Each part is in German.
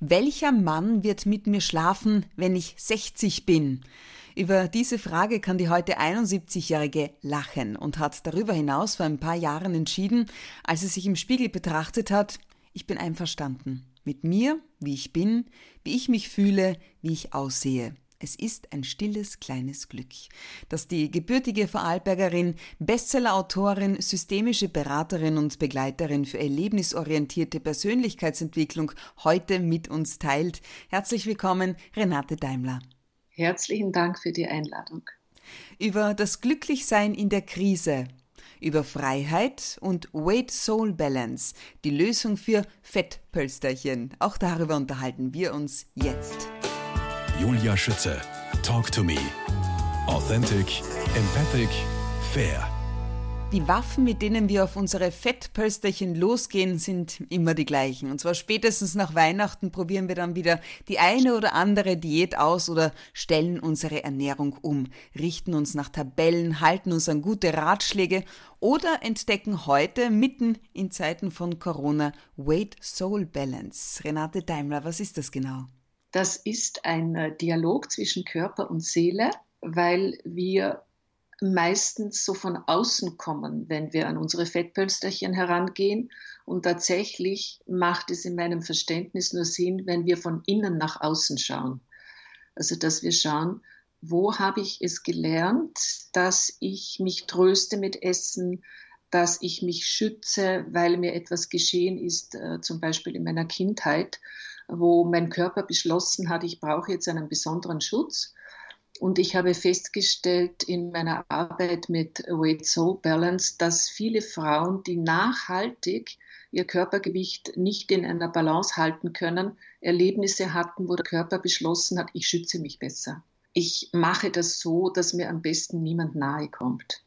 Welcher Mann wird mit mir schlafen, wenn ich 60 bin? Über diese Frage kann die heute 71-Jährige lachen und hat darüber hinaus vor ein paar Jahren entschieden, als sie sich im Spiegel betrachtet hat, ich bin einverstanden mit mir, wie ich bin, wie ich mich fühle, wie ich aussehe. Es ist ein stilles kleines Glück, dass die gebürtige Vorarlbergerin, Bestsellerautorin, systemische Beraterin und Begleiterin für erlebnisorientierte Persönlichkeitsentwicklung heute mit uns teilt. Herzlich willkommen, Renate Daimler. Herzlichen Dank für die Einladung. Über das Glücklichsein in der Krise, über Freiheit und Weight Soul Balance, die Lösung für Fettpölsterchen. Auch darüber unterhalten wir uns jetzt. Julia Schütze. Talk to me. Authentic, empathic, fair. Die Waffen, mit denen wir auf unsere Fettpölsterchen losgehen, sind immer die gleichen. Und zwar spätestens nach Weihnachten probieren wir dann wieder die eine oder andere Diät aus oder stellen unsere Ernährung um, richten uns nach Tabellen, halten uns an gute Ratschläge oder entdecken heute mitten in Zeiten von Corona Weight Soul Balance. Renate Daimler, was ist das genau? Das ist ein äh, Dialog zwischen Körper und Seele, weil wir meistens so von außen kommen, wenn wir an unsere Fettpölsterchen herangehen. Und tatsächlich macht es in meinem Verständnis nur Sinn, wenn wir von innen nach außen schauen. Also, dass wir schauen, wo habe ich es gelernt, dass ich mich tröste mit Essen, dass ich mich schütze, weil mir etwas geschehen ist, äh, zum Beispiel in meiner Kindheit wo mein Körper beschlossen hat, ich brauche jetzt einen besonderen Schutz. Und ich habe festgestellt in meiner Arbeit mit Weight Soul Balance, dass viele Frauen, die nachhaltig ihr Körpergewicht nicht in einer Balance halten können, Erlebnisse hatten, wo der Körper beschlossen hat, ich schütze mich besser. Ich mache das so, dass mir am besten niemand nahe kommt.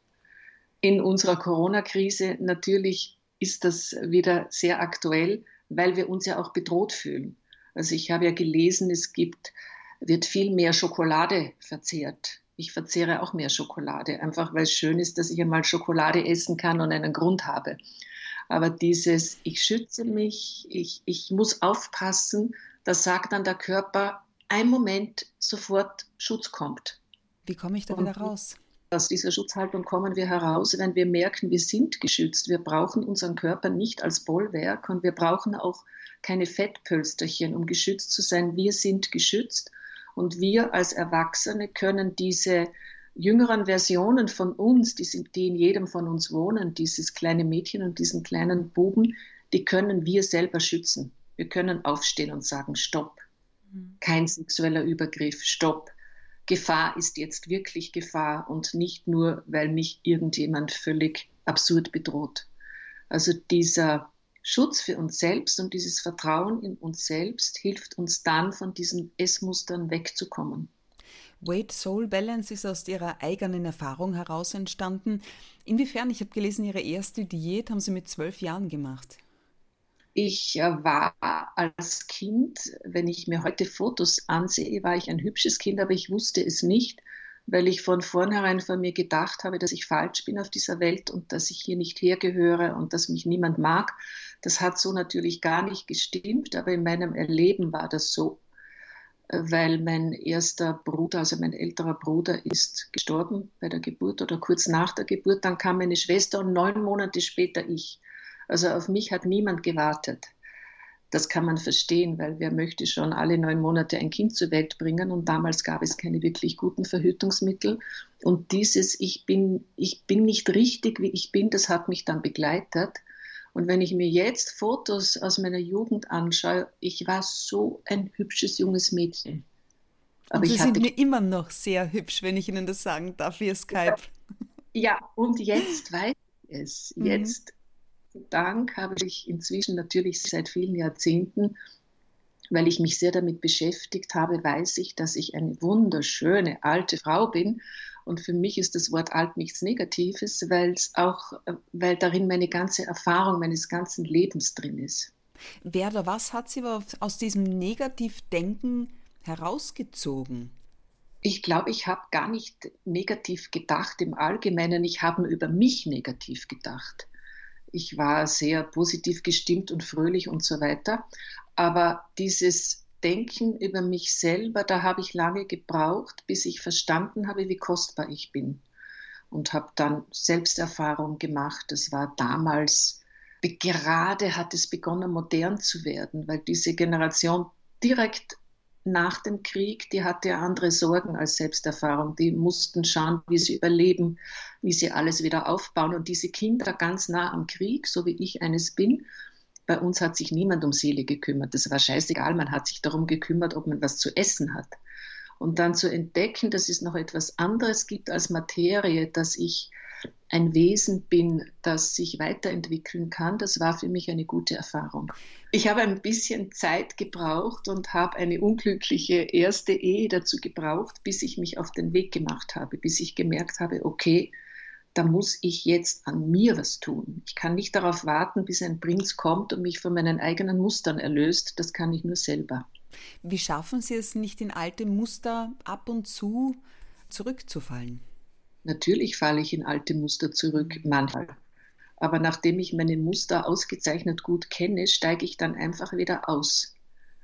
In unserer Corona-Krise natürlich ist das wieder sehr aktuell, weil wir uns ja auch bedroht fühlen. Also ich habe ja gelesen, es gibt, wird viel mehr Schokolade verzehrt. Ich verzehre auch mehr Schokolade, einfach weil es schön ist, dass ich einmal Schokolade essen kann und einen Grund habe. Aber dieses, ich schütze mich, ich, ich muss aufpassen, da sagt dann der Körper, ein Moment sofort Schutz kommt. Wie komme ich da wieder raus? Aus dieser Schutzhaltung kommen wir heraus, wenn wir merken, wir sind geschützt. Wir brauchen unseren Körper nicht als Bollwerk und wir brauchen auch keine Fettpölsterchen, um geschützt zu sein. Wir sind geschützt und wir als Erwachsene können diese jüngeren Versionen von uns, die, sind, die in jedem von uns wohnen, dieses kleine Mädchen und diesen kleinen Buben, die können wir selber schützen. Wir können aufstehen und sagen, stopp. Mhm. Kein sexueller Übergriff, stopp Gefahr ist jetzt wirklich Gefahr und nicht nur, weil mich irgendjemand völlig absurd bedroht. Also dieser Schutz für uns selbst und dieses Vertrauen in uns selbst hilft uns dann, von diesen Essmustern wegzukommen. Weight Soul Balance ist aus Ihrer eigenen Erfahrung heraus entstanden. Inwiefern, ich habe gelesen, Ihre erste Diät haben Sie mit zwölf Jahren gemacht. Ich äh, war als Kind, wenn ich mir heute Fotos ansehe, war ich ein hübsches Kind, aber ich wusste es nicht, weil ich von vornherein von mir gedacht habe, dass ich falsch bin auf dieser Welt und dass ich hier nicht hergehöre und dass mich niemand mag. Das hat so natürlich gar nicht gestimmt, aber in meinem Erleben war das so, äh, weil mein erster Bruder, also mein älterer Bruder, ist gestorben bei der Geburt oder kurz nach der Geburt. Dann kam meine Schwester und neun Monate später ich. Also auf mich hat niemand gewartet. Das kann man verstehen, weil wer möchte schon alle neun Monate ein Kind zur Welt bringen und damals gab es keine wirklich guten Verhütungsmittel. Und dieses Ich bin, ich bin nicht richtig, wie ich bin, das hat mich dann begleitet. Und wenn ich mir jetzt Fotos aus meiner Jugend anschaue, ich war so ein hübsches junges Mädchen. Aber und Sie sind mir immer noch sehr hübsch, wenn ich Ihnen das sagen darf, via Skype. Ja, und jetzt weiß ich es. Mhm. Jetzt Dank habe ich inzwischen natürlich seit vielen Jahrzehnten, weil ich mich sehr damit beschäftigt habe, weiß ich, dass ich eine wunderschöne alte Frau bin. Und für mich ist das Wort alt nichts Negatives, weil es auch, weil darin meine ganze Erfahrung meines ganzen Lebens drin ist. Wer oder was hat Sie aus diesem Negativdenken herausgezogen? Ich glaube, ich habe gar nicht negativ gedacht im Allgemeinen. Ich habe über mich negativ gedacht. Ich war sehr positiv gestimmt und fröhlich und so weiter. Aber dieses Denken über mich selber, da habe ich lange gebraucht, bis ich verstanden habe, wie kostbar ich bin. Und habe dann Selbsterfahrung gemacht. Das war damals, gerade hat es begonnen, modern zu werden, weil diese Generation direkt nach dem Krieg, die hatte andere Sorgen als Selbsterfahrung. Die mussten schauen, wie sie überleben, wie sie alles wieder aufbauen. Und diese Kinder ganz nah am Krieg, so wie ich eines bin, bei uns hat sich niemand um Seele gekümmert. Das war scheißegal. Man hat sich darum gekümmert, ob man was zu essen hat. Und dann zu entdecken, dass es noch etwas anderes gibt als Materie, dass ich ein Wesen bin, das sich weiterentwickeln kann, das war für mich eine gute Erfahrung. Ich habe ein bisschen Zeit gebraucht und habe eine unglückliche erste Ehe dazu gebraucht, bis ich mich auf den Weg gemacht habe, bis ich gemerkt habe, okay, da muss ich jetzt an mir was tun. Ich kann nicht darauf warten, bis ein Prinz kommt und mich von meinen eigenen Mustern erlöst. Das kann ich nur selber. Wie schaffen Sie es nicht in alte Muster ab und zu zurückzufallen? Natürlich falle ich in alte Muster zurück, manchmal. Aber nachdem ich meine Muster ausgezeichnet gut kenne, steige ich dann einfach wieder aus.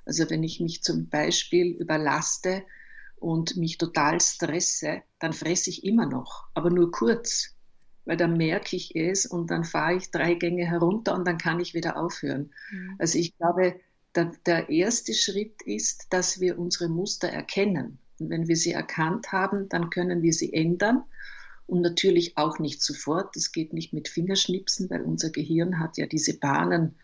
Also wenn ich mich zum Beispiel überlaste und mich total stresse, dann fresse ich immer noch, aber nur kurz weil dann merke ich es und dann fahre ich drei Gänge herunter und dann kann ich wieder aufhören. Mhm. Also ich glaube, der, der erste Schritt ist, dass wir unsere Muster erkennen. Und wenn wir sie erkannt haben, dann können wir sie ändern. Und natürlich auch nicht sofort. Das geht nicht mit Fingerschnipsen, weil unser Gehirn hat ja diese Bahnen.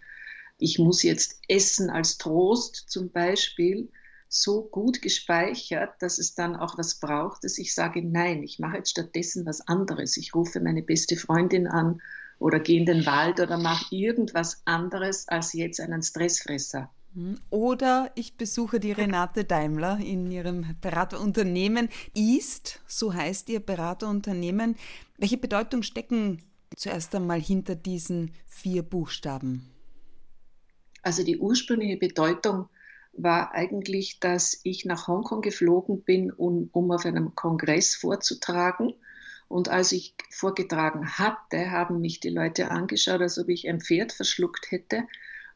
Ich muss jetzt essen als Trost zum Beispiel so gut gespeichert, dass es dann auch was braucht, dass ich sage, nein, ich mache jetzt stattdessen was anderes. Ich rufe meine beste Freundin an oder gehe in den Wald oder mache irgendwas anderes als jetzt einen Stressfresser. Oder ich besuche die Renate Daimler in ihrem Beraterunternehmen East, so heißt ihr Beraterunternehmen. Welche Bedeutung stecken zuerst einmal hinter diesen vier Buchstaben? Also die ursprüngliche Bedeutung war eigentlich, dass ich nach Hongkong geflogen bin, um, um auf einem Kongress vorzutragen. Und als ich vorgetragen hatte, haben mich die Leute angeschaut, als ob ich ein Pferd verschluckt hätte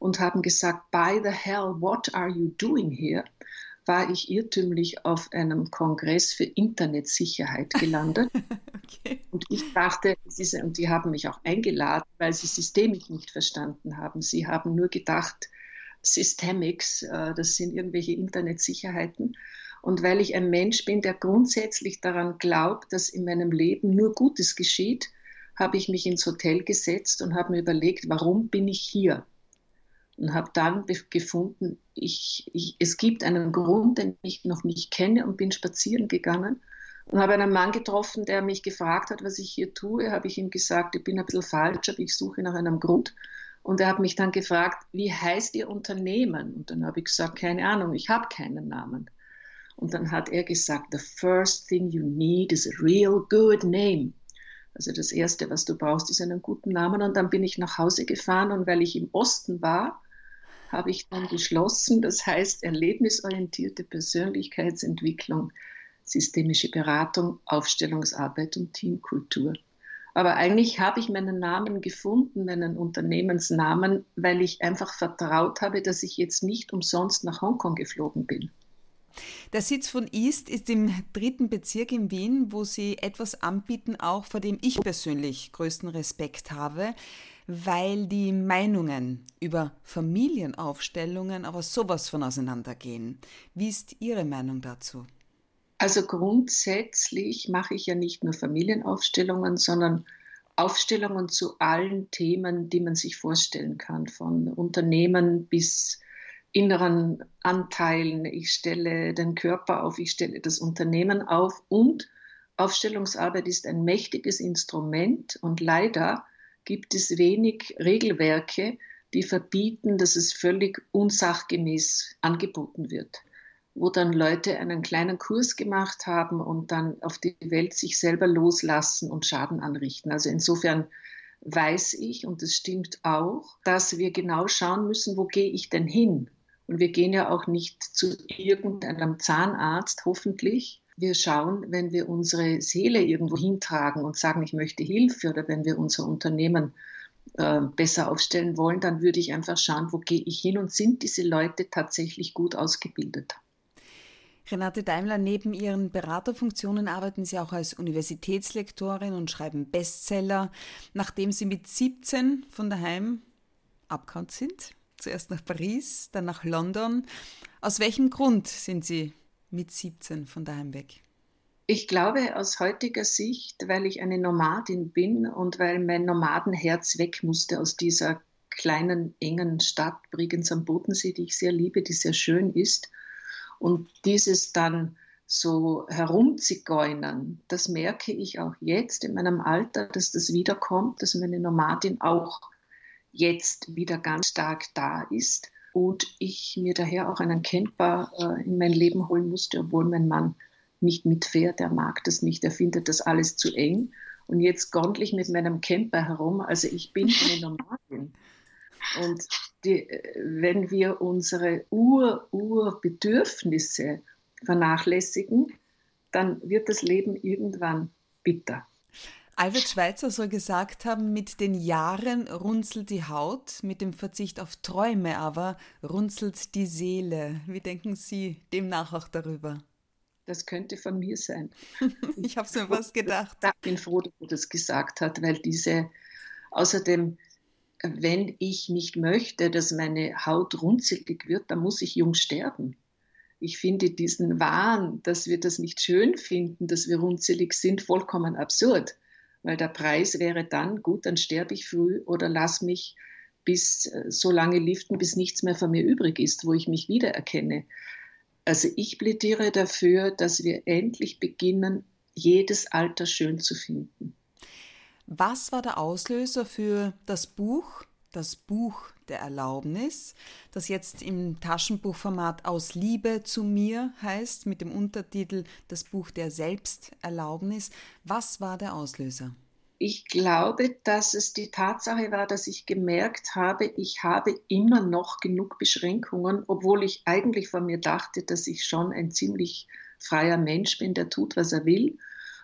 und haben gesagt, by the hell, what are you doing here? War ich irrtümlich auf einem Kongress für Internetsicherheit gelandet. okay. Und ich dachte, und die haben mich auch eingeladen, weil sie Systemik nicht verstanden haben. Sie haben nur gedacht, Systemics, äh, das sind irgendwelche Internetsicherheiten. Und weil ich ein Mensch bin, der grundsätzlich daran glaubt, dass in meinem Leben nur Gutes geschieht, habe ich mich ins Hotel gesetzt und habe mir überlegt, warum bin ich hier? Und habe dann gefunden, ich, ich, es gibt einen Grund, den ich noch nicht kenne und bin spazieren gegangen und habe einen Mann getroffen, der mich gefragt hat, was ich hier tue. Habe ich ihm gesagt, ich bin ein bisschen falsch, aber ich suche nach einem Grund. Und er hat mich dann gefragt, wie heißt Ihr Unternehmen? Und dann habe ich gesagt, keine Ahnung, ich habe keinen Namen. Und dann hat er gesagt, the first thing you need is a real good name. Also das Erste, was du brauchst, ist einen guten Namen. Und dann bin ich nach Hause gefahren und weil ich im Osten war, habe ich dann beschlossen, das heißt erlebnisorientierte Persönlichkeitsentwicklung, systemische Beratung, Aufstellungsarbeit und Teamkultur. Aber eigentlich habe ich meinen Namen gefunden, meinen Unternehmensnamen, weil ich einfach vertraut habe, dass ich jetzt nicht umsonst nach Hongkong geflogen bin. Der Sitz von East ist im dritten Bezirk in Wien, wo Sie etwas anbieten, auch vor dem ich persönlich größten Respekt habe, weil die Meinungen über Familienaufstellungen aber sowas von auseinandergehen. Wie ist Ihre Meinung dazu? Also grundsätzlich mache ich ja nicht nur Familienaufstellungen, sondern Aufstellungen zu allen Themen, die man sich vorstellen kann, von Unternehmen bis inneren Anteilen. Ich stelle den Körper auf, ich stelle das Unternehmen auf und Aufstellungsarbeit ist ein mächtiges Instrument und leider gibt es wenig Regelwerke, die verbieten, dass es völlig unsachgemäß angeboten wird wo dann Leute einen kleinen Kurs gemacht haben und dann auf die Welt sich selber loslassen und Schaden anrichten. Also insofern weiß ich, und das stimmt auch, dass wir genau schauen müssen, wo gehe ich denn hin? Und wir gehen ja auch nicht zu irgendeinem Zahnarzt, hoffentlich. Wir schauen, wenn wir unsere Seele irgendwo hintragen und sagen, ich möchte Hilfe oder wenn wir unser Unternehmen äh, besser aufstellen wollen, dann würde ich einfach schauen, wo gehe ich hin und sind diese Leute tatsächlich gut ausgebildet. Renate Daimler, neben Ihren Beraterfunktionen arbeiten Sie auch als Universitätslektorin und schreiben Bestseller. Nachdem Sie mit 17 von daheim abgehauen sind, zuerst nach Paris, dann nach London. Aus welchem Grund sind Sie mit 17 von daheim weg? Ich glaube aus heutiger Sicht, weil ich eine Nomadin bin und weil mein Nomadenherz weg musste aus dieser kleinen, engen Stadt Bregenz am Bodensee, die ich sehr liebe, die sehr schön ist. Und dieses dann so herumzigeunern, das merke ich auch jetzt in meinem Alter, dass das wiederkommt, dass meine Nomadin auch jetzt wieder ganz stark da ist und ich mir daher auch einen Camper äh, in mein Leben holen musste, obwohl mein Mann nicht mitfährt, er mag das nicht, er findet das alles zu eng. Und jetzt gondel ich mit meinem Camper herum, also ich bin eine Nomadin. Und die, wenn wir unsere Ur-Ur-Bedürfnisse vernachlässigen, dann wird das Leben irgendwann bitter. Albert Schweitzer soll gesagt haben, mit den Jahren runzelt die Haut, mit dem Verzicht auf Träume aber runzelt die Seele. Wie denken Sie demnach auch darüber? Das könnte von mir sein. ich habe es mir fast gedacht. Ich bin froh, dass er das gesagt hat, weil diese, außerdem, wenn ich nicht möchte, dass meine Haut runzelig wird, dann muss ich jung sterben. Ich finde diesen Wahn, dass wir das nicht schön finden, dass wir runzelig sind, vollkommen absurd. Weil der Preis wäre dann, gut, dann sterbe ich früh oder lass mich bis äh, so lange liften, bis nichts mehr von mir übrig ist, wo ich mich wiedererkenne. Also ich plädiere dafür, dass wir endlich beginnen, jedes Alter schön zu finden. Was war der Auslöser für das Buch, das Buch der Erlaubnis, das jetzt im Taschenbuchformat Aus Liebe zu mir heißt, mit dem Untertitel Das Buch der Selbsterlaubnis. Was war der Auslöser? Ich glaube, dass es die Tatsache war, dass ich gemerkt habe, ich habe immer noch genug Beschränkungen, obwohl ich eigentlich von mir dachte, dass ich schon ein ziemlich freier Mensch bin, der tut, was er will.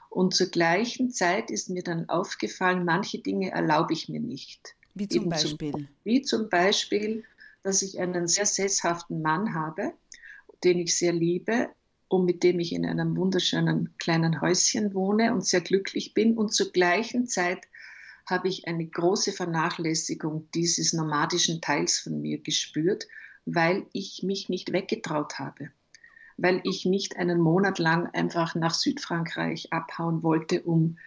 Und zur gleichen Zeit ist mir dann aufgefallen, manche Dinge erlaube ich mir nicht. Wie zum Beispiel? Zum, wie zum Beispiel, dass ich einen sehr sesshaften Mann habe, den ich sehr liebe und mit dem ich in einem wunderschönen kleinen Häuschen wohne und sehr glücklich bin. Und zur gleichen Zeit habe ich eine große Vernachlässigung dieses nomadischen Teils von mir gespürt, weil ich mich nicht weggetraut habe weil ich nicht einen Monat lang einfach nach Südfrankreich abhauen wollte, um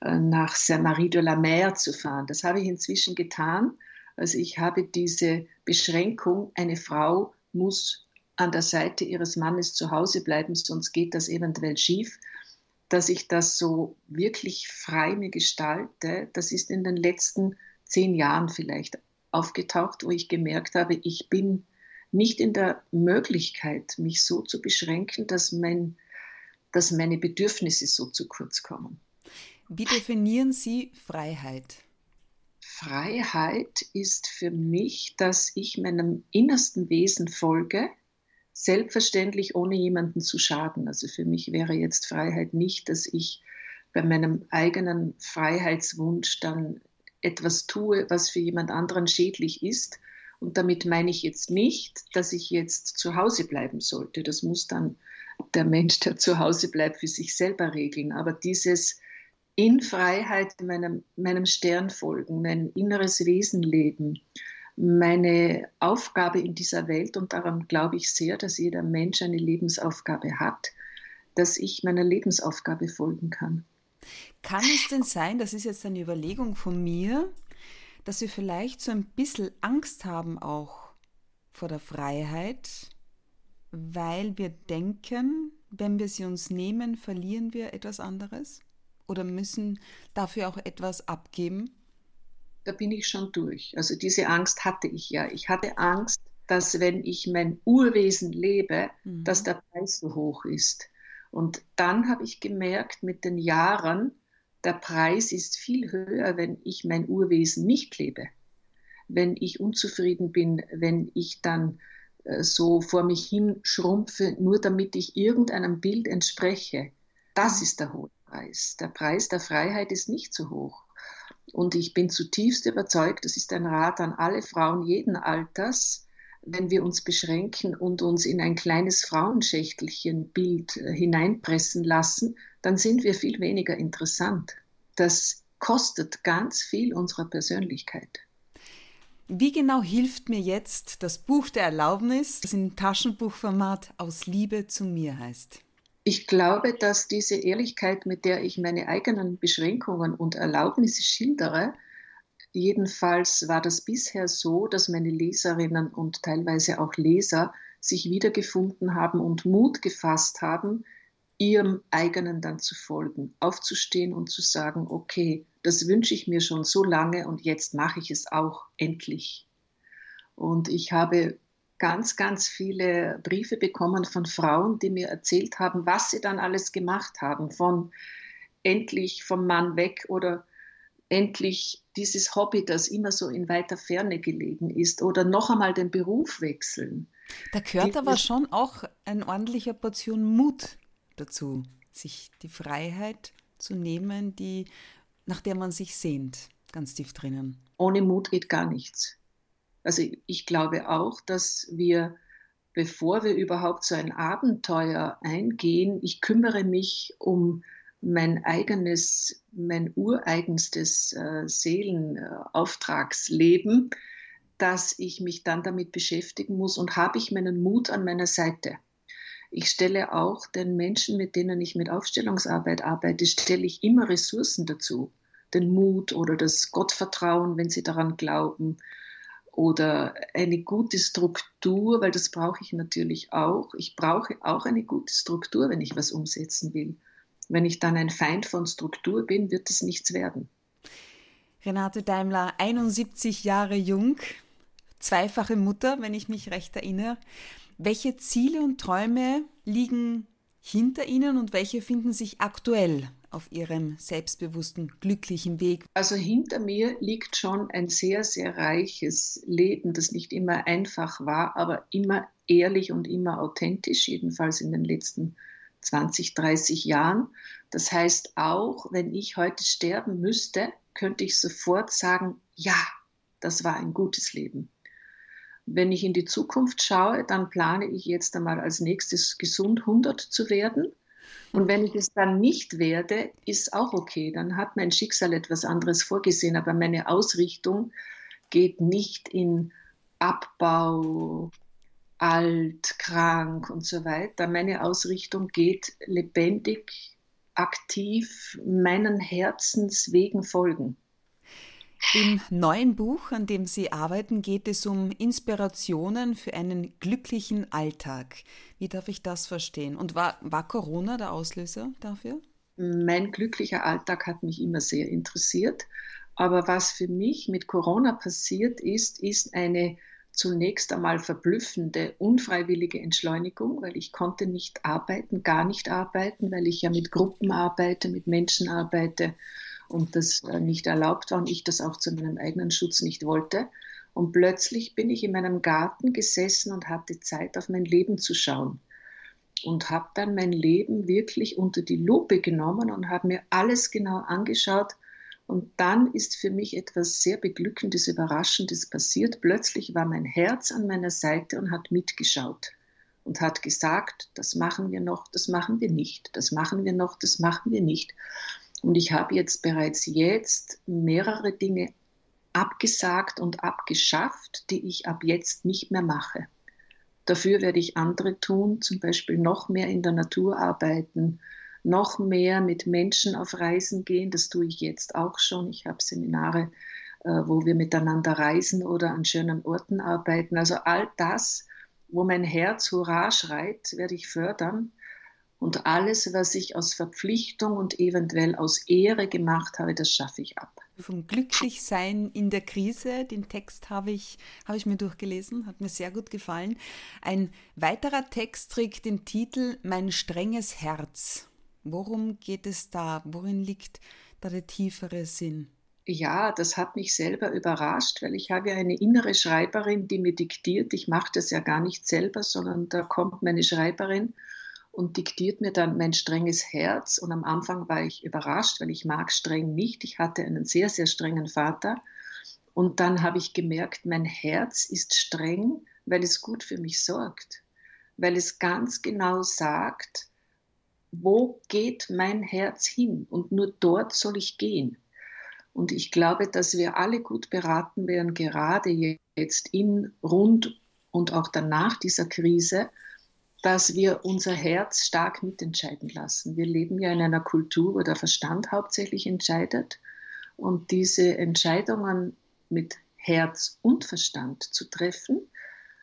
nach Saint-Marie de la Mer zu fahren. Das habe ich inzwischen getan. Also ich habe diese Beschränkung, eine Frau muss an der Seite ihres Mannes zu Hause bleiben, sonst geht das eventuell schief. Dass ich das so wirklich frei mir gestalte, das ist in den letzten zehn Jahren vielleicht aufgetaucht, wo ich gemerkt habe, ich bin nicht in der Möglichkeit, mich so zu beschränken, dass, mein, dass meine Bedürfnisse so zu kurz kommen. Wie definieren Sie Freiheit? Freiheit ist für mich, dass ich meinem innersten Wesen folge, selbstverständlich ohne jemanden zu schaden. Also für mich wäre jetzt Freiheit nicht, dass ich bei meinem eigenen Freiheitswunsch dann etwas tue, was für jemand anderen schädlich ist, und damit meine ich jetzt nicht, dass ich jetzt zu Hause bleiben sollte. Das muss dann der Mensch, der zu Hause bleibt, für sich selber regeln. Aber dieses in Freiheit meinem, meinem Stern folgen, mein inneres Wesen leben, meine Aufgabe in dieser Welt, und daran glaube ich sehr, dass jeder Mensch eine Lebensaufgabe hat, dass ich meiner Lebensaufgabe folgen kann. Kann es denn sein, das ist jetzt eine Überlegung von mir, dass wir vielleicht so ein bisschen Angst haben auch vor der Freiheit, weil wir denken, wenn wir sie uns nehmen, verlieren wir etwas anderes oder müssen dafür auch etwas abgeben? Da bin ich schon durch. Also diese Angst hatte ich ja. Ich hatte Angst, dass wenn ich mein Urwesen lebe, mhm. dass der Preis so hoch ist. Und dann habe ich gemerkt mit den Jahren, der Preis ist viel höher, wenn ich mein Urwesen nicht lebe. Wenn ich unzufrieden bin, wenn ich dann äh, so vor mich hin schrumpfe, nur damit ich irgendeinem Bild entspreche. Das ist der hohe Preis. Der Preis der Freiheit ist nicht so hoch. Und ich bin zutiefst überzeugt, das ist ein Rat an alle Frauen jeden Alters, wenn wir uns beschränken und uns in ein kleines Frauenschächtelchenbild äh, hineinpressen lassen, dann sind wir viel weniger interessant. Das kostet ganz viel unserer Persönlichkeit. Wie genau hilft mir jetzt das Buch der Erlaubnis, das in Taschenbuchformat aus Liebe zu mir heißt? Ich glaube, dass diese Ehrlichkeit, mit der ich meine eigenen Beschränkungen und Erlaubnisse schildere, jedenfalls war das bisher so, dass meine Leserinnen und teilweise auch Leser sich wiedergefunden haben und Mut gefasst haben, ihrem eigenen dann zu folgen, aufzustehen und zu sagen, okay, das wünsche ich mir schon so lange und jetzt mache ich es auch endlich. Und ich habe ganz, ganz viele Briefe bekommen von Frauen, die mir erzählt haben, was sie dann alles gemacht haben, von endlich vom Mann weg oder endlich dieses Hobby, das immer so in weiter Ferne gelegen ist, oder noch einmal den Beruf wechseln. Da gehört aber schon auch ein ordentlicher Portion Mut dazu, sich die Freiheit zu nehmen, die, nach der man sich sehnt, ganz tief drinnen. Ohne Mut geht gar nichts. Also ich glaube auch, dass wir, bevor wir überhaupt so ein Abenteuer eingehen, ich kümmere mich um mein eigenes, mein ureigenstes äh, Seelenauftragsleben, dass ich mich dann damit beschäftigen muss und habe ich meinen Mut an meiner Seite. Ich stelle auch den Menschen, mit denen ich mit Aufstellungsarbeit arbeite, stelle ich immer Ressourcen dazu. Den Mut oder das Gottvertrauen, wenn sie daran glauben. Oder eine gute Struktur, weil das brauche ich natürlich auch. Ich brauche auch eine gute Struktur, wenn ich was umsetzen will. Wenn ich dann ein Feind von Struktur bin, wird es nichts werden. Renate Daimler, 71 Jahre jung, zweifache Mutter, wenn ich mich recht erinnere. Welche Ziele und Träume liegen hinter Ihnen und welche finden sich aktuell auf Ihrem selbstbewussten, glücklichen Weg? Also hinter mir liegt schon ein sehr, sehr reiches Leben, das nicht immer einfach war, aber immer ehrlich und immer authentisch, jedenfalls in den letzten 20, 30 Jahren. Das heißt, auch wenn ich heute sterben müsste, könnte ich sofort sagen, ja, das war ein gutes Leben. Wenn ich in die Zukunft schaue, dann plane ich jetzt einmal als nächstes gesund 100 zu werden. Und wenn ich es dann nicht werde, ist auch okay. Dann hat mein Schicksal etwas anderes vorgesehen. Aber meine Ausrichtung geht nicht in Abbau, alt, krank und so weiter. Meine Ausrichtung geht lebendig, aktiv meinen Herzenswegen folgen. Im neuen Buch, an dem Sie arbeiten, geht es um Inspirationen für einen glücklichen Alltag. Wie darf ich das verstehen? Und war, war Corona der Auslöser dafür? Mein glücklicher Alltag hat mich immer sehr interessiert. Aber was für mich mit Corona passiert ist, ist eine zunächst einmal verblüffende, unfreiwillige Entschleunigung, weil ich konnte nicht arbeiten, gar nicht arbeiten, weil ich ja mit Gruppen arbeite, mit Menschen arbeite und das äh, nicht erlaubt war und ich das auch zu meinem eigenen Schutz nicht wollte. Und plötzlich bin ich in meinem Garten gesessen und hatte Zeit, auf mein Leben zu schauen. Und habe dann mein Leben wirklich unter die Lupe genommen und habe mir alles genau angeschaut. Und dann ist für mich etwas sehr Beglückendes, Überraschendes passiert. Plötzlich war mein Herz an meiner Seite und hat mitgeschaut und hat gesagt, das machen wir noch, das machen wir nicht, das machen wir noch, das machen wir nicht. Und ich habe jetzt bereits jetzt mehrere Dinge abgesagt und abgeschafft, die ich ab jetzt nicht mehr mache. Dafür werde ich andere tun, zum Beispiel noch mehr in der Natur arbeiten, noch mehr mit Menschen auf Reisen gehen. Das tue ich jetzt auch schon. Ich habe Seminare, äh, wo wir miteinander reisen oder an schönen Orten arbeiten. Also all das, wo mein Herz Hurra schreit, werde ich fördern. Und alles, was ich aus Verpflichtung und eventuell aus Ehre gemacht habe, das schaffe ich ab. Vom Glücklichsein in der Krise, den Text habe ich, habe ich mir durchgelesen, hat mir sehr gut gefallen. Ein weiterer Text trägt den Titel Mein strenges Herz. Worum geht es da? Worin liegt da der tiefere Sinn? Ja, das hat mich selber überrascht, weil ich habe ja eine innere Schreiberin, die mir diktiert. Ich mache das ja gar nicht selber, sondern da kommt meine Schreiberin und diktiert mir dann mein strenges Herz. Und am Anfang war ich überrascht, weil ich mag streng nicht. Ich hatte einen sehr, sehr strengen Vater. Und dann habe ich gemerkt, mein Herz ist streng, weil es gut für mich sorgt, weil es ganz genau sagt, wo geht mein Herz hin? Und nur dort soll ich gehen. Und ich glaube, dass wir alle gut beraten wären, gerade jetzt in, rund und auch danach dieser Krise, dass wir unser Herz stark mitentscheiden lassen. Wir leben ja in einer Kultur, wo der Verstand hauptsächlich entscheidet. Und diese Entscheidungen mit Herz und Verstand zu treffen,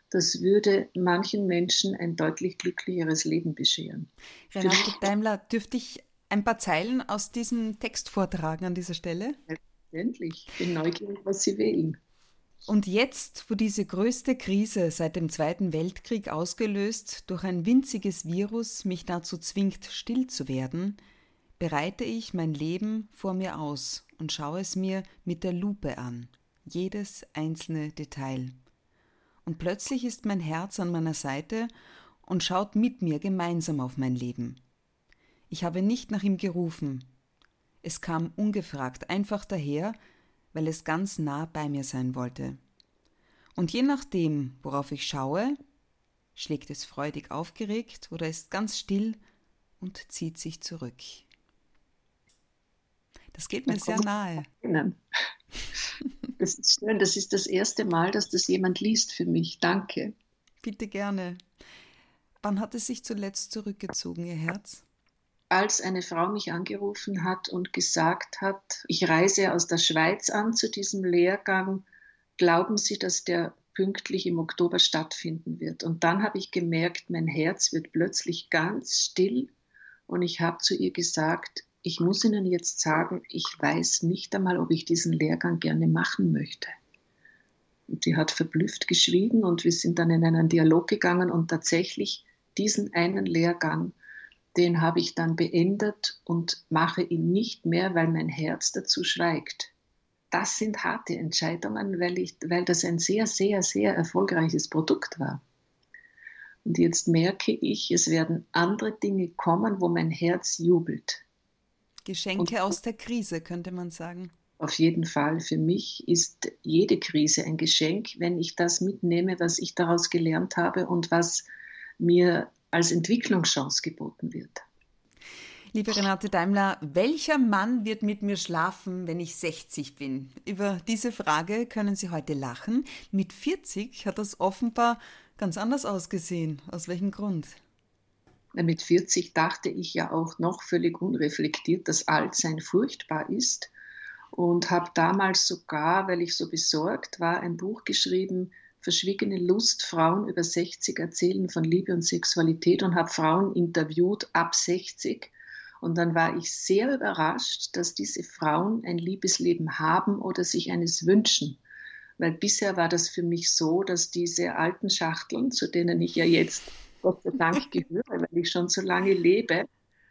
das würde manchen Menschen ein deutlich glücklicheres Leben bescheren. Renate Daimler, dürfte ich ein paar Zeilen aus diesem Text vortragen an dieser Stelle? Selbstverständlich. Ich bin neugierig, was Sie wählen. Und jetzt, wo diese größte Krise seit dem Zweiten Weltkrieg ausgelöst durch ein winziges Virus mich dazu zwingt, still zu werden, bereite ich mein Leben vor mir aus und schaue es mir mit der Lupe an, jedes einzelne Detail. Und plötzlich ist mein Herz an meiner Seite und schaut mit mir gemeinsam auf mein Leben. Ich habe nicht nach ihm gerufen. Es kam ungefragt einfach daher, weil es ganz nah bei mir sein wollte. Und je nachdem, worauf ich schaue, schlägt es freudig aufgeregt oder ist ganz still und zieht sich zurück. Das geht mir sehr nahe. Das ist schön. Das ist das erste Mal, dass das jemand liest für mich. Danke. Bitte gerne. Wann hat es sich zuletzt zurückgezogen, Ihr Herz? Als eine Frau mich angerufen hat und gesagt hat, ich reise aus der Schweiz an zu diesem Lehrgang, glauben Sie, dass der pünktlich im Oktober stattfinden wird? Und dann habe ich gemerkt, mein Herz wird plötzlich ganz still und ich habe zu ihr gesagt, ich muss Ihnen jetzt sagen, ich weiß nicht einmal, ob ich diesen Lehrgang gerne machen möchte. Und sie hat verblüfft geschwiegen und wir sind dann in einen Dialog gegangen und tatsächlich diesen einen Lehrgang den habe ich dann beendet und mache ihn nicht mehr, weil mein Herz dazu schweigt. Das sind harte Entscheidungen, weil, ich, weil das ein sehr, sehr, sehr erfolgreiches Produkt war. Und jetzt merke ich, es werden andere Dinge kommen, wo mein Herz jubelt. Geschenke und, aus der Krise, könnte man sagen. Auf jeden Fall. Für mich ist jede Krise ein Geschenk, wenn ich das mitnehme, was ich daraus gelernt habe und was mir als Entwicklungschance geboten wird. Liebe Renate Daimler, welcher Mann wird mit mir schlafen, wenn ich 60 bin? Über diese Frage können Sie heute lachen. Mit 40 hat das offenbar ganz anders ausgesehen. Aus welchem Grund? Mit 40 dachte ich ja auch noch völlig unreflektiert, dass Altsein furchtbar ist und habe damals sogar, weil ich so besorgt war, ein Buch geschrieben, verschwiegene Lust. Frauen über 60 erzählen von Liebe und Sexualität und habe Frauen interviewt ab 60. Und dann war ich sehr überrascht, dass diese Frauen ein Liebesleben haben oder sich eines wünschen. Weil bisher war das für mich so, dass diese alten Schachteln, zu denen ich ja jetzt Gott sei Dank gehöre, weil ich schon so lange lebe,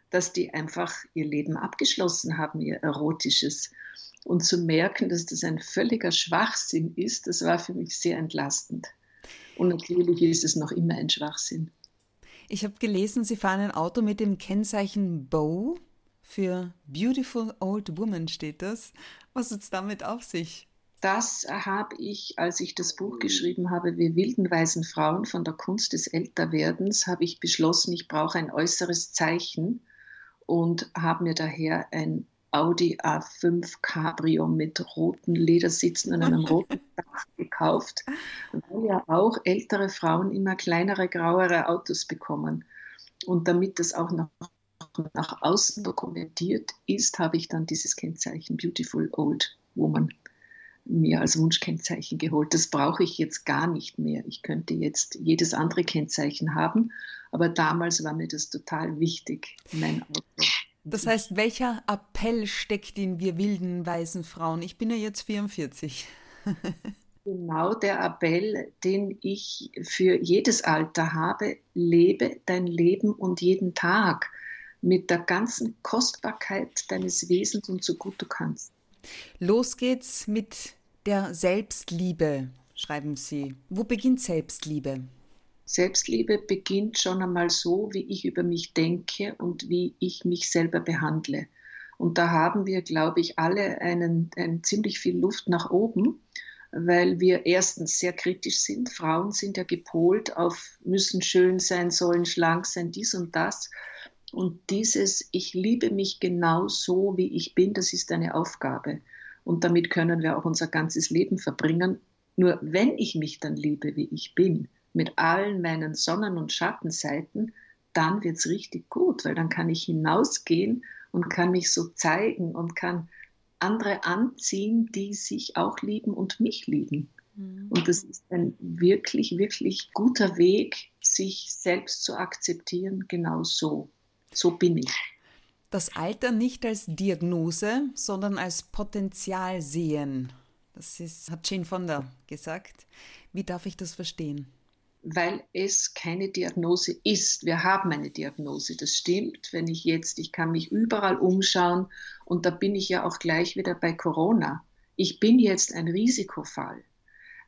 dass die einfach ihr Leben abgeschlossen haben, ihr erotisches und zu merken, dass das ein völliger Schwachsinn ist, das war für mich sehr entlastend. Und natürlich ist es noch immer ein Schwachsinn. Ich habe gelesen, Sie fahren ein Auto mit dem Kennzeichen Bow. Für Beautiful Old Woman steht das. Was hat es damit auf sich? Das habe ich, als ich das Buch geschrieben habe, Wir wilden weisen Frauen von der Kunst des Älterwerdens, habe ich beschlossen, ich brauche ein äußeres Zeichen und habe mir daher ein Audi A5 Cabrio mit roten Ledersitzen und einem roten Dach gekauft, weil ja auch ältere Frauen immer kleinere, grauere Autos bekommen. Und damit das auch noch nach außen dokumentiert ist, habe ich dann dieses Kennzeichen Beautiful Old Woman mir als Wunschkennzeichen geholt. Das brauche ich jetzt gar nicht mehr. Ich könnte jetzt jedes andere Kennzeichen haben, aber damals war mir das total wichtig, mein Auto das heißt, welcher Appell steckt in wir wilden weißen Frauen? Ich bin ja jetzt 44. genau der Appell, den ich für jedes Alter habe, lebe dein Leben und jeden Tag mit der ganzen Kostbarkeit deines Wesens und so gut du kannst. Los geht's mit der Selbstliebe, schreiben Sie. Wo beginnt Selbstliebe? Selbstliebe beginnt schon einmal so, wie ich über mich denke und wie ich mich selber behandle. Und da haben wir, glaube ich, alle einen, einen ziemlich viel Luft nach oben, weil wir erstens sehr kritisch sind. Frauen sind ja gepolt auf müssen schön sein, sollen schlank sein, dies und das. Und dieses Ich liebe mich genau so, wie ich bin, das ist eine Aufgabe. Und damit können wir auch unser ganzes Leben verbringen. Nur wenn ich mich dann liebe, wie ich bin, mit allen meinen Sonnen- und Schattenseiten, dann wird es richtig gut, weil dann kann ich hinausgehen und kann mich so zeigen und kann andere anziehen, die sich auch lieben und mich lieben. Mhm. Und das ist ein wirklich, wirklich guter Weg, sich selbst zu akzeptieren, genau so. So bin ich. Das Alter nicht als Diagnose, sondern als Potenzial sehen. Das ist, hat Jane Fonda gesagt. Wie darf ich das verstehen? Weil es keine Diagnose ist. Wir haben eine Diagnose, das stimmt. Wenn ich jetzt, ich kann mich überall umschauen und da bin ich ja auch gleich wieder bei Corona. Ich bin jetzt ein Risikofall.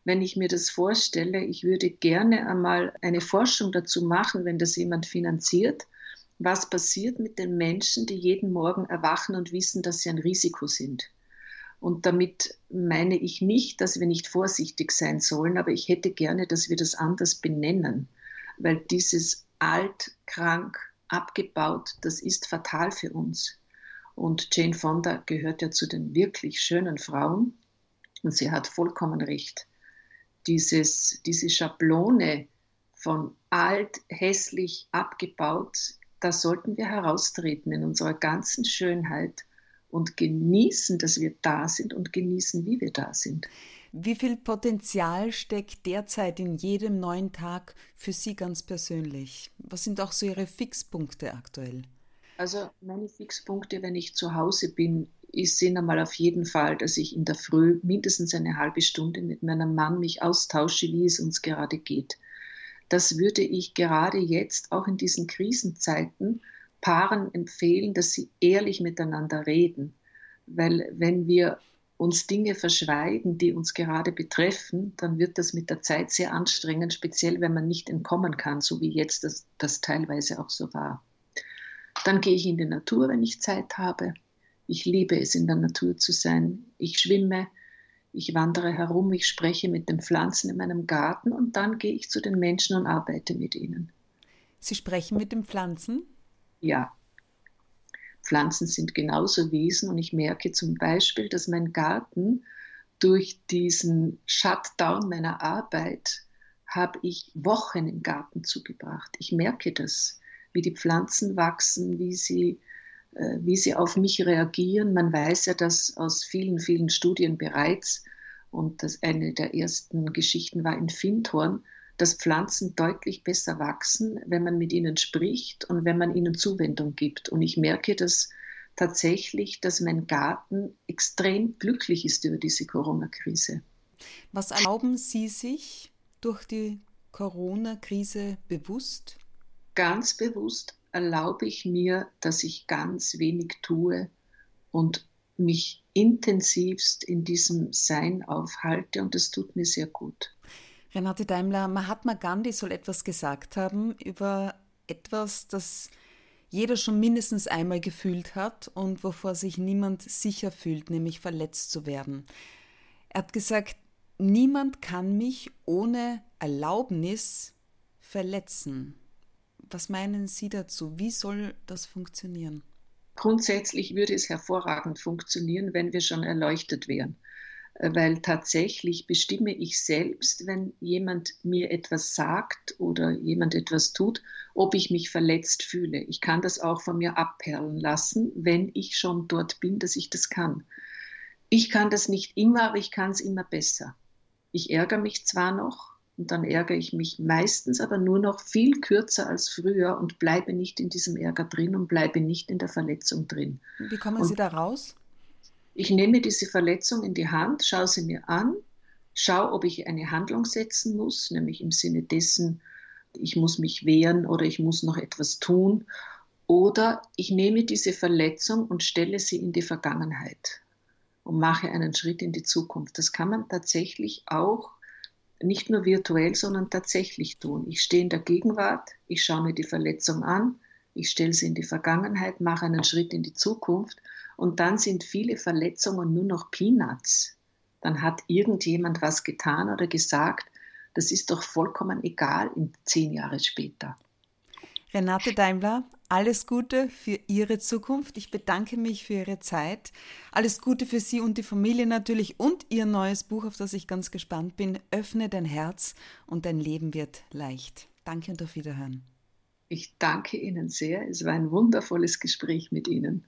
Wenn ich mir das vorstelle, ich würde gerne einmal eine Forschung dazu machen, wenn das jemand finanziert, was passiert mit den Menschen, die jeden Morgen erwachen und wissen, dass sie ein Risiko sind. Und damit meine ich nicht, dass wir nicht vorsichtig sein sollen, aber ich hätte gerne, dass wir das anders benennen, weil dieses alt, krank, abgebaut, das ist fatal für uns. Und Jane Fonda gehört ja zu den wirklich schönen Frauen und sie hat vollkommen recht. Dieses, diese Schablone von alt, hässlich, abgebaut, da sollten wir heraustreten in unserer ganzen Schönheit und genießen, dass wir da sind und genießen, wie wir da sind. Wie viel Potenzial steckt derzeit in jedem neuen Tag für Sie ganz persönlich? Was sind auch so Ihre Fixpunkte aktuell? Also meine Fixpunkte, wenn ich zu Hause bin, ist, sind einmal auf jeden Fall, dass ich in der Früh mindestens eine halbe Stunde mit meinem Mann mich austausche, wie es uns gerade geht. Das würde ich gerade jetzt, auch in diesen Krisenzeiten, Paaren empfehlen, dass sie ehrlich miteinander reden. Weil wenn wir uns Dinge verschweigen, die uns gerade betreffen, dann wird das mit der Zeit sehr anstrengend, speziell wenn man nicht entkommen kann, so wie jetzt das, das teilweise auch so war. Dann gehe ich in die Natur, wenn ich Zeit habe. Ich liebe es, in der Natur zu sein. Ich schwimme, ich wandere herum, ich spreche mit den Pflanzen in meinem Garten und dann gehe ich zu den Menschen und arbeite mit ihnen. Sie sprechen mit den Pflanzen? Ja, Pflanzen sind genauso Wesen und ich merke zum Beispiel, dass mein Garten durch diesen Shutdown meiner Arbeit habe ich Wochen im Garten zugebracht. Ich merke das, wie die Pflanzen wachsen, wie sie, äh, wie sie auf mich reagieren. Man weiß ja das aus vielen, vielen Studien bereits. Und das eine der ersten Geschichten war in Findhorn, dass Pflanzen deutlich besser wachsen, wenn man mit ihnen spricht und wenn man ihnen Zuwendung gibt. Und ich merke das tatsächlich, dass mein Garten extrem glücklich ist über diese Corona-Krise. Was erlauben Sie sich durch die Corona-Krise bewusst? Ganz bewusst erlaube ich mir, dass ich ganz wenig tue und mich intensivst in diesem Sein aufhalte und das tut mir sehr gut. Renate Daimler, Mahatma Gandhi soll etwas gesagt haben über etwas, das jeder schon mindestens einmal gefühlt hat und wovor sich niemand sicher fühlt, nämlich verletzt zu werden. Er hat gesagt, niemand kann mich ohne Erlaubnis verletzen. Was meinen Sie dazu? Wie soll das funktionieren? Grundsätzlich würde es hervorragend funktionieren, wenn wir schon erleuchtet wären weil tatsächlich bestimme ich selbst, wenn jemand mir etwas sagt oder jemand etwas tut, ob ich mich verletzt fühle. Ich kann das auch von mir abperlen lassen, wenn ich schon dort bin, dass ich das kann. Ich kann das nicht immer, aber ich kann es immer besser. Ich ärgere mich zwar noch und dann ärgere ich mich meistens aber nur noch viel kürzer als früher und bleibe nicht in diesem Ärger drin und bleibe nicht in der Verletzung drin. Wie kommen und Sie da raus? Ich nehme diese Verletzung in die Hand, schaue sie mir an, schaue, ob ich eine Handlung setzen muss, nämlich im Sinne dessen, ich muss mich wehren oder ich muss noch etwas tun. Oder ich nehme diese Verletzung und stelle sie in die Vergangenheit und mache einen Schritt in die Zukunft. Das kann man tatsächlich auch nicht nur virtuell, sondern tatsächlich tun. Ich stehe in der Gegenwart, ich schaue mir die Verletzung an, ich stelle sie in die Vergangenheit, mache einen Schritt in die Zukunft und dann sind viele Verletzungen nur noch Peanuts. Dann hat irgendjemand was getan oder gesagt, das ist doch vollkommen egal in zehn Jahre später. Renate Daimler, alles Gute für Ihre Zukunft. Ich bedanke mich für Ihre Zeit. Alles Gute für Sie und die Familie natürlich und Ihr neues Buch, auf das ich ganz gespannt bin. Öffne dein Herz und dein Leben wird leicht. Danke und auf Wiederhören. Ich danke Ihnen sehr. Es war ein wundervolles Gespräch mit Ihnen.